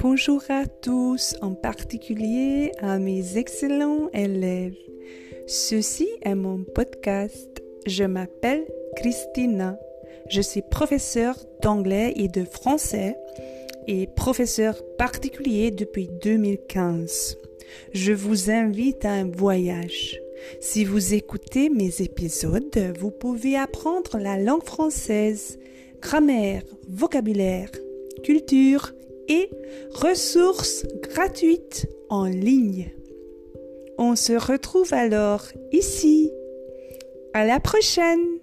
Bonjour à tous, en particulier à mes excellents élèves. Ceci est mon podcast. Je m'appelle Christina. Je suis professeure d'anglais et de français et professeur particulier depuis 2015. Je vous invite à un voyage. Si vous écoutez mes épisodes, vous pouvez apprendre la langue française, grammaire, vocabulaire, culture et ressources gratuites en ligne. On se retrouve alors ici. À la prochaine!